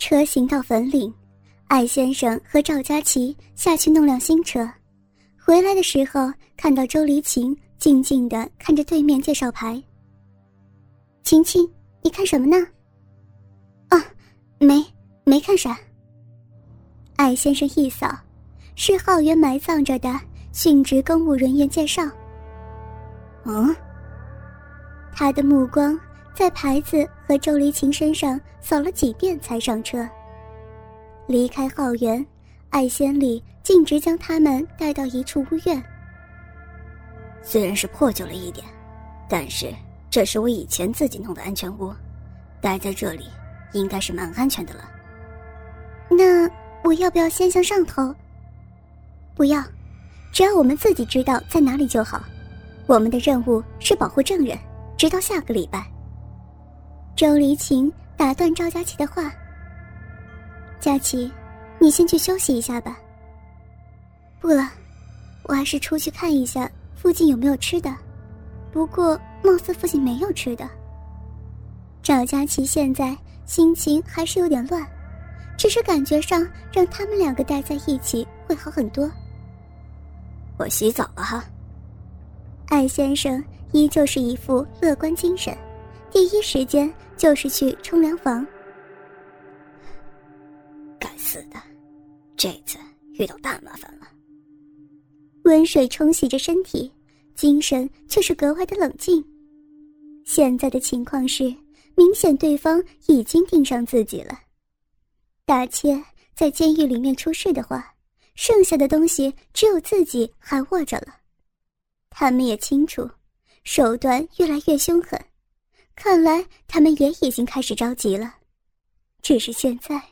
车行到坟岭，艾先生和赵佳琪下去弄辆新车。回来的时候，看到周黎晴静静的看着对面介绍牌。晴晴，你看什么呢？啊，没，没看啥。艾先生一扫，是浩源埋葬着的殉职公务人员介绍。嗯，他的目光。在牌子和周黎晴身上扫了几遍，才上车。离开浩园，艾仙里径直将他们带到一处屋院。虽然是破旧了一点，但是这是我以前自己弄的安全屋，待在这里应该是蛮安全的了。那我要不要先向上头？不要，只要我们自己知道在哪里就好。我们的任务是保护证人，直到下个礼拜。周黎晴打断赵佳琪的话：“佳琪，你先去休息一下吧。不了，我还是出去看一下附近有没有吃的。不过貌似附近没有吃的。”赵佳琪现在心情还是有点乱，只是感觉上让他们两个待在一起会好很多。我洗澡了哈。艾先生依旧是一副乐观精神。第一时间就是去冲凉房。该死的，这次遇到大麻烦了。温水冲洗着身体，精神却是格外的冷静。现在的情况是，明显对方已经盯上自己了。大切在监狱里面出事的话，剩下的东西只有自己还握着了。他们也清楚，手段越来越凶狠。看来他们也已经开始着急了，只是现在。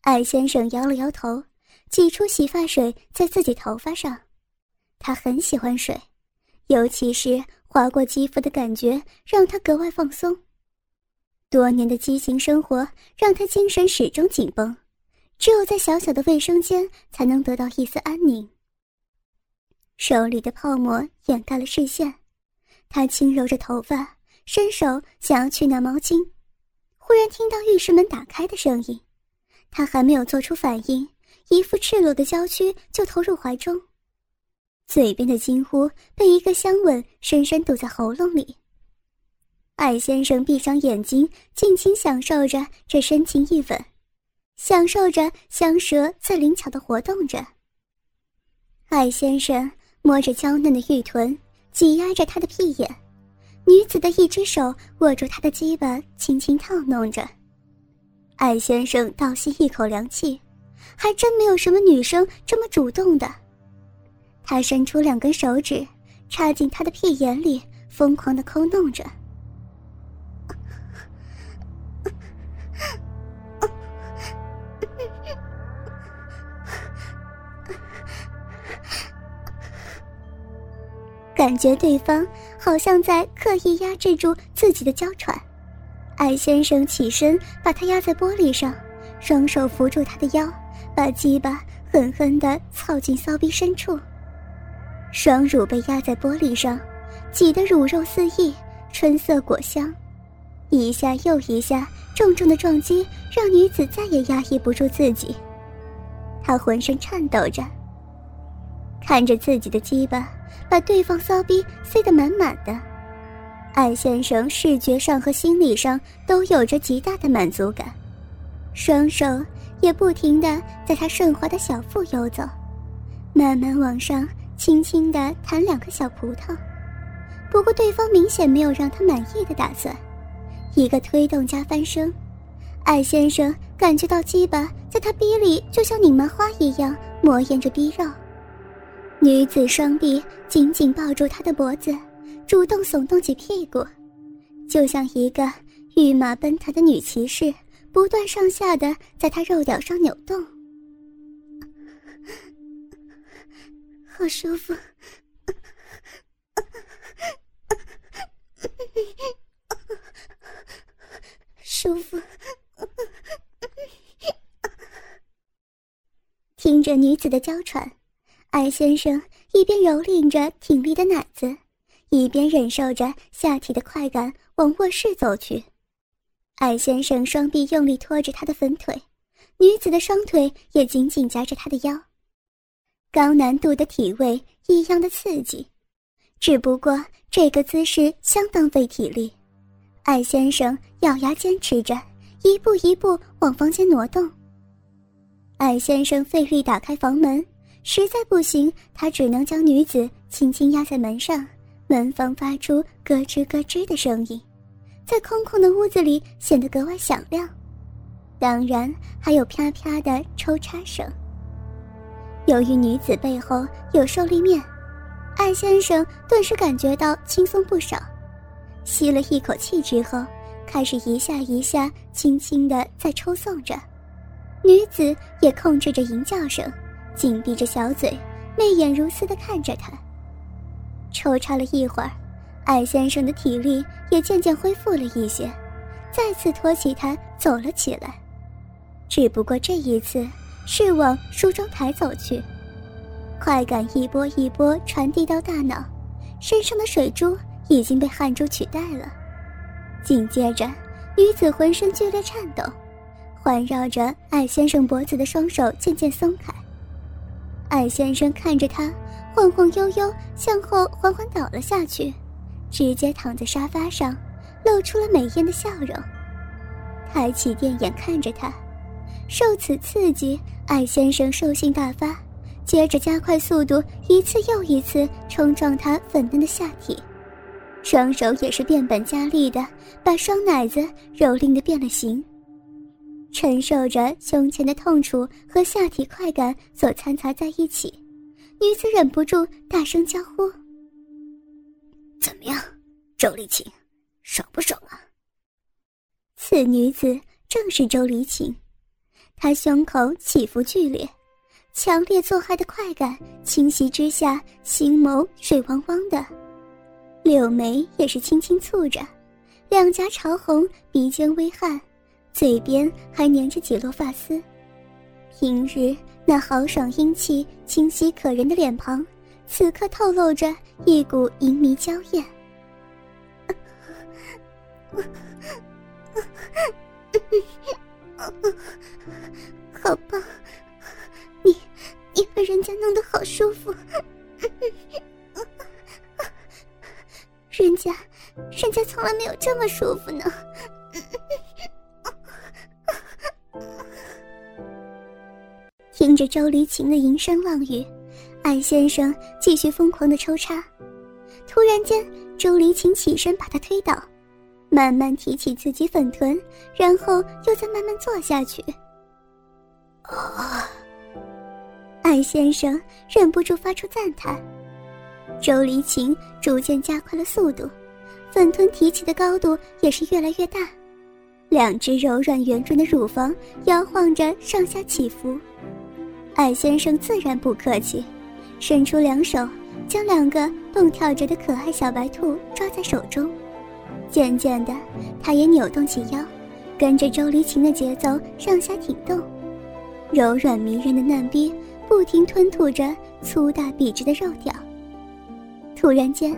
艾先生摇了摇头，挤出洗发水在自己头发上。他很喜欢水，尤其是划过肌肤的感觉，让他格外放松。多年的畸形生活让他精神始终紧绷，只有在小小的卫生间才能得到一丝安宁。手里的泡沫掩盖了视线，他轻揉着头发。伸手想要去拿毛巾，忽然听到浴室门打开的声音，他还没有做出反应，一副赤裸的娇躯就投入怀中，嘴边的惊呼被一个香吻深深堵在喉咙里。艾先生闭上眼睛，尽情享受着这深情一吻，享受着香舌在灵巧的活动着。艾先生摸着娇嫩的玉臀，挤压着她的屁眼。女子的一只手握住他的鸡巴，轻轻套弄着。艾先生倒吸一口凉气，还真没有什么女生这么主动的。他伸出两根手指，插进他的屁眼里，疯狂的抠弄着。感觉对方好像在刻意压制住自己的娇喘，艾先生起身把他压在玻璃上，双手扶住他的腰，把鸡巴狠狠地操进骚逼深处。双乳被压在玻璃上，挤得乳肉四溢，春色果香，一下又一下重重的撞击让女子再也压抑不住自己，她浑身颤抖着，看着自己的鸡巴。把对方骚逼塞得满满的，艾先生视觉上和心理上都有着极大的满足感，双手也不停地在他顺滑的小腹游走，慢慢往上，轻轻地弹两个小葡萄。不过对方明显没有让他满意的打算，一个推动加翻身，艾先生感觉到鸡巴在他逼里就像拧麻花一样磨研着逼肉。女子双臂紧紧抱住他的脖子，主动耸动起屁股，就像一个御马奔腾的女骑士，不断上下的在他肉屌上扭动。好舒服，舒服。听着女子的娇喘。艾先生一边蹂躏着挺立的奶子，一边忍受着下体的快感，往卧室走去。艾先生双臂用力拖着她的粉腿，女子的双腿也紧紧夹着他的腰。高难度的体位异样的刺激，只不过这个姿势相当费体力。艾先生咬牙坚持着，一步一步往房间挪动。艾先生费力打开房门，实在不行，他只能将女子轻轻压在门上，门房发出咯吱咯吱的声音，在空空的屋子里显得格外响亮。当然，还有啪啪的抽插声。由于女子背后有受力面，艾先生顿时感觉到轻松不少。吸了一口气之后，开始一下一下轻轻的在抽送着。女子也控制着吟叫声，紧闭着小嘴，媚眼如丝的看着他。抽插了一会儿，艾先生的体力也渐渐恢复了一些，再次托起他走了起来。只不过这一次。是往梳妆台走去，快感一波一波传递到大脑，身上的水珠已经被汗珠取代了。紧接着，女子浑身剧烈颤抖，环绕着艾先生脖子的双手渐渐松开。艾先生看着她晃晃悠悠向后缓缓倒了下去，直接躺在沙发上，露出了美艳的笑容，抬起电眼看着他。受此刺激，艾先生兽性大发，接着加快速度，一次又一次冲撞他粉嫩的下体，双手也是变本加厉的把双奶子蹂躏的变了形。承受着胸前的痛楚和下体快感所掺杂在一起，女子忍不住大声娇呼：“怎么样，周丽琴，爽不爽啊？”此女子正是周丽琴。她胸口起伏剧烈，强烈作爱的快感侵袭之下，心眸水汪汪的，柳眉也是轻轻蹙着，两颊潮红，鼻尖微汗，嘴边还粘着几落发丝。平日那豪爽英气、清晰可人的脸庞，此刻透露着一股淫迷娇艳。好棒！你你把人家弄得好舒服，人家人家从来没有这么舒服呢。着周黎琴的吟声浪语，艾先生继续疯狂的抽插。突然间，周黎琴起身把他推倒。慢慢提起自己粉臀，然后又再慢慢坐下去。啊！艾先生忍不住发出赞叹。周黎琴逐渐加快了速度，粉臀提起的高度也是越来越大，两只柔软圆润的乳房摇晃着上下起伏。艾先生自然不客气，伸出两手，将两个蹦跳着的可爱小白兔抓在手中。渐渐的，他也扭动起腰，跟着周黎琴的节奏上下挺动，柔软迷人的嫩逼不停吞吐着粗大笔直的肉条。突然间，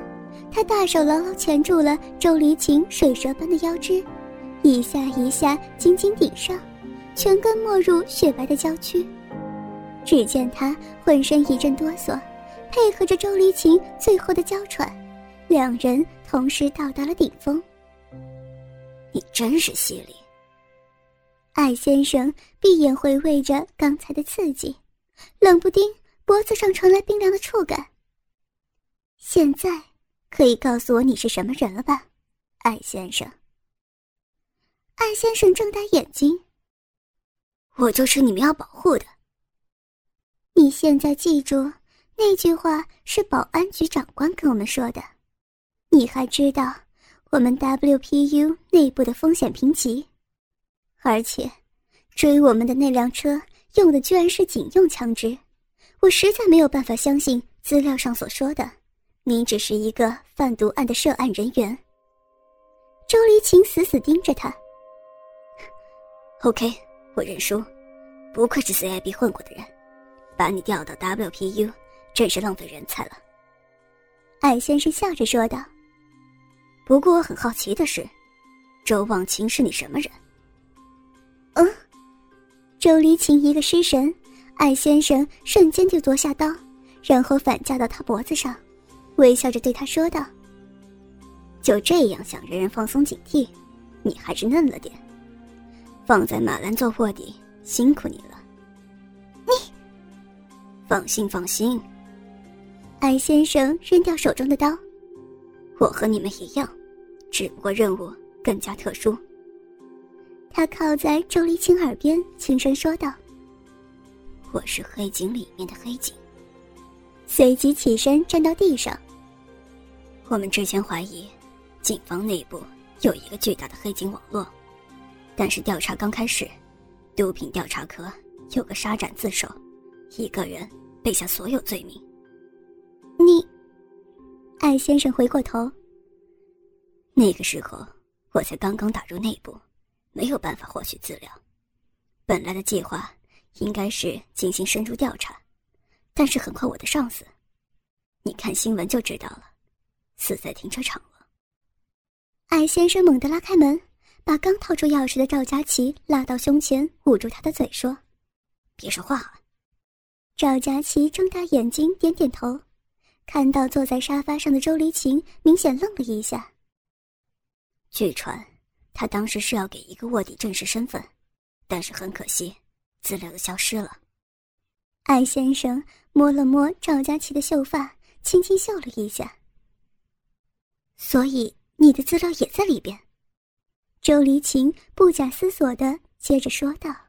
他大手牢牢钳住了周黎琴水蛇般的腰肢，一下一下紧紧顶上，全根没入雪白的娇躯。只见他浑身一阵哆嗦，配合着周黎琴最后的娇喘。两人同时到达了顶峰。你真是犀利。艾先生闭眼回味着刚才的刺激，冷不丁脖子上传来冰凉的触感。现在可以告诉我你是什么人了吧，艾先生？艾先生睁大眼睛。我就是你们要保护的。你现在记住，那句话是保安局长官跟我们说的。你还知道我们 WPU 内部的风险评级，而且追我们的那辆车用的居然是警用枪支，我实在没有办法相信资料上所说的，你只是一个贩毒案的涉案人员。周黎琴死死盯着他。OK，我认输，不愧是 CIB 混过的人，把你调到 WPU 真是浪费人才了。艾先生笑着说道。不过我很好奇的是，周望清是你什么人？嗯，周离晴一个失神，艾先生瞬间就夺下刀，然后反架到他脖子上，微笑着对他说道：“就这样想让人放松警惕，你还是嫩了点。放在马兰做卧底，辛苦你了。放心放心。”艾先生扔掉手中的刀，我和你们一样，只不过任务更加特殊。他靠在周丽清耳边轻声说道：“我是黑警里面的黑警。”随即起身站到地上。我们之前怀疑，警方内部有一个巨大的黑警网络，但是调查刚开始，毒品调查科有个杀斩自首，一个人背下所有罪名。你，艾先生回过头。那个时候，我才刚刚打入内部，没有办法获取资料。本来的计划应该是进行深入调查，但是很快我的上司，你看新闻就知道了，死在停车场了。艾先生猛地拉开门，把刚掏出钥匙的赵佳琪拉到胸前，捂住他的嘴说：“别说话了。”赵佳琪睁大眼睛，点点头。看到坐在沙发上的周离晴，明显愣了一下。据传，他当时是要给一个卧底证实身份，但是很可惜，资料都消失了。艾先生摸了摸赵佳琪的秀发，轻轻笑了一下。所以你的资料也在里边。周离晴不假思索的接着说道。